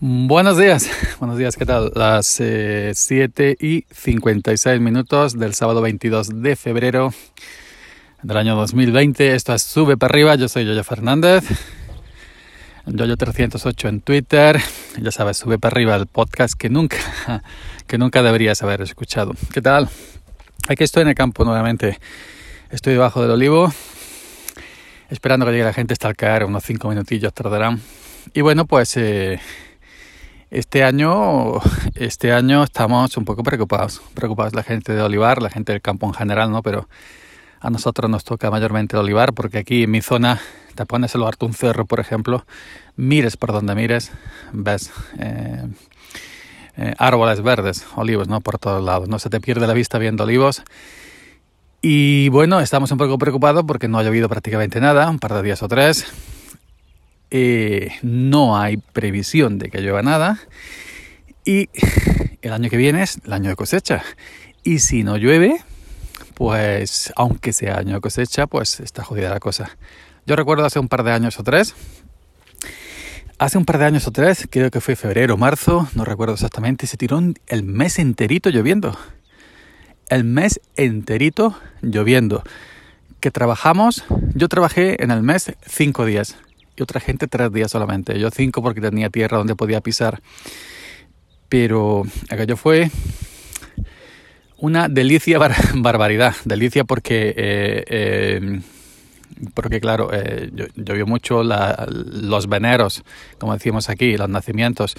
Buenos días, buenos días, ¿qué tal? Las eh, 7 y 56 minutos del sábado 22 de febrero del año 2020. Esto es Sube para arriba, yo soy Yoyo Fernández, Yoyo308 en Twitter. Ya sabes, Sube para arriba el podcast que nunca, que nunca deberías haber escuchado. ¿Qué tal? Aquí estoy en el campo nuevamente. Estoy debajo del olivo, esperando que llegue la gente hasta al caer, unos 5 minutillos tardarán. Y bueno, pues... Eh, este año, este año estamos un poco preocupados, preocupados la gente de Olivar, la gente del campo en general, ¿no? Pero a nosotros nos toca mayormente Olivar porque aquí en mi zona te pones el un cerro, por ejemplo, mires por donde mires, ves eh, eh, árboles verdes, olivos, ¿no? Por todos lados, no se te pierde la vista viendo olivos. Y bueno, estamos un poco preocupados porque no ha llovido prácticamente nada, un par de días o tres eh, no hay previsión de que llueva nada y el año que viene es el año de cosecha. Y si no llueve, pues aunque sea año de cosecha, pues está jodida la cosa. Yo recuerdo hace un par de años o tres, hace un par de años o tres, creo que fue febrero o marzo, no recuerdo exactamente, se tiró el mes enterito lloviendo. El mes enterito lloviendo. Que trabajamos, yo trabajé en el mes cinco días y otra gente tres días solamente. Yo cinco porque tenía tierra donde podía pisar. Pero aquello fue una delicia barbaridad. Delicia porque, eh, eh, porque claro, eh, llovió mucho, los veneros, como decimos aquí, los nacimientos,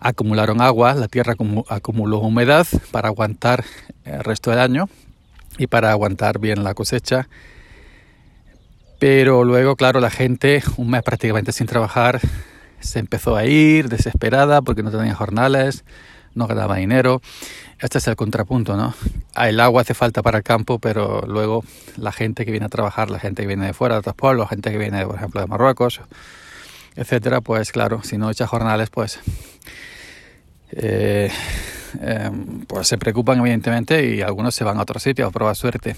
acumularon agua, la tierra acumuló humedad para aguantar el resto del año y para aguantar bien la cosecha pero luego, claro, la gente, un mes prácticamente sin trabajar, se empezó a ir desesperada porque no tenía jornales, no ganaba dinero. Este es el contrapunto, ¿no? El agua hace falta para el campo, pero luego la gente que viene a trabajar, la gente que viene de fuera de otros pueblos, la gente que viene, por ejemplo, de Marruecos, etcétera, pues claro, si no echa jornales, pues, eh, eh, pues se preocupan evidentemente y algunos se van a otro sitio a probar suerte.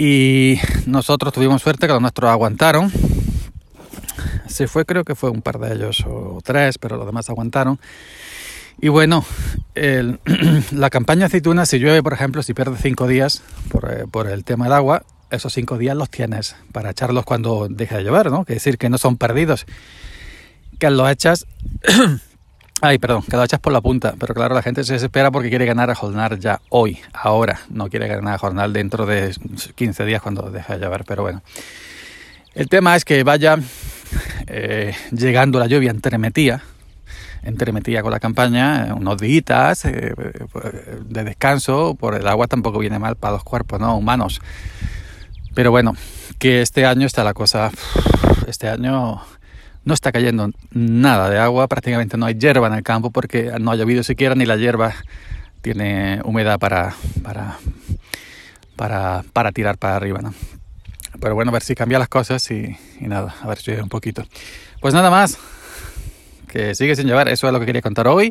Y nosotros tuvimos suerte que los nuestros aguantaron. Se fue, creo que fue un par de ellos o tres, pero los demás aguantaron. Y bueno, la campaña aceituna, si llueve, por ejemplo, si pierde cinco días por, eh, por, el tema del agua, esos cinco días los tienes para echarlos cuando deje de llover, ¿no? Que decir que no son perdidos. Que los echas Ay, perdón, que lo echas por la punta, pero claro, la gente se desespera porque quiere ganar a jornal ya hoy, ahora, no quiere ganar a jornal dentro de 15 días cuando deja de llover, pero bueno. El tema es que vaya eh, llegando la lluvia entremetía, entremetía con la campaña, eh, unos días eh, de descanso, por el agua tampoco viene mal para los cuerpos, ¿no? Humanos. Pero bueno, que este año está la cosa, este año no está cayendo nada de agua, prácticamente no hay hierba en el campo porque no ha llovido siquiera ni la hierba tiene humedad para, para, para, para tirar para arriba. ¿no? Pero bueno, a ver si cambia las cosas y, nada, a ver si un poquito. Pues nada más, que sigue sin llevar, eso es lo que quería contar hoy.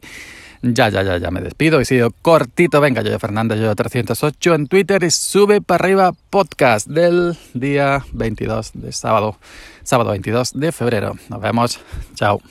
Ya, ya, ya, ya me despido. He sido cortito. Venga, yo Fernández, yo 308 en Twitter y sube para arriba podcast del día 22 de sábado, sábado 22 de febrero. Nos vemos. Chao.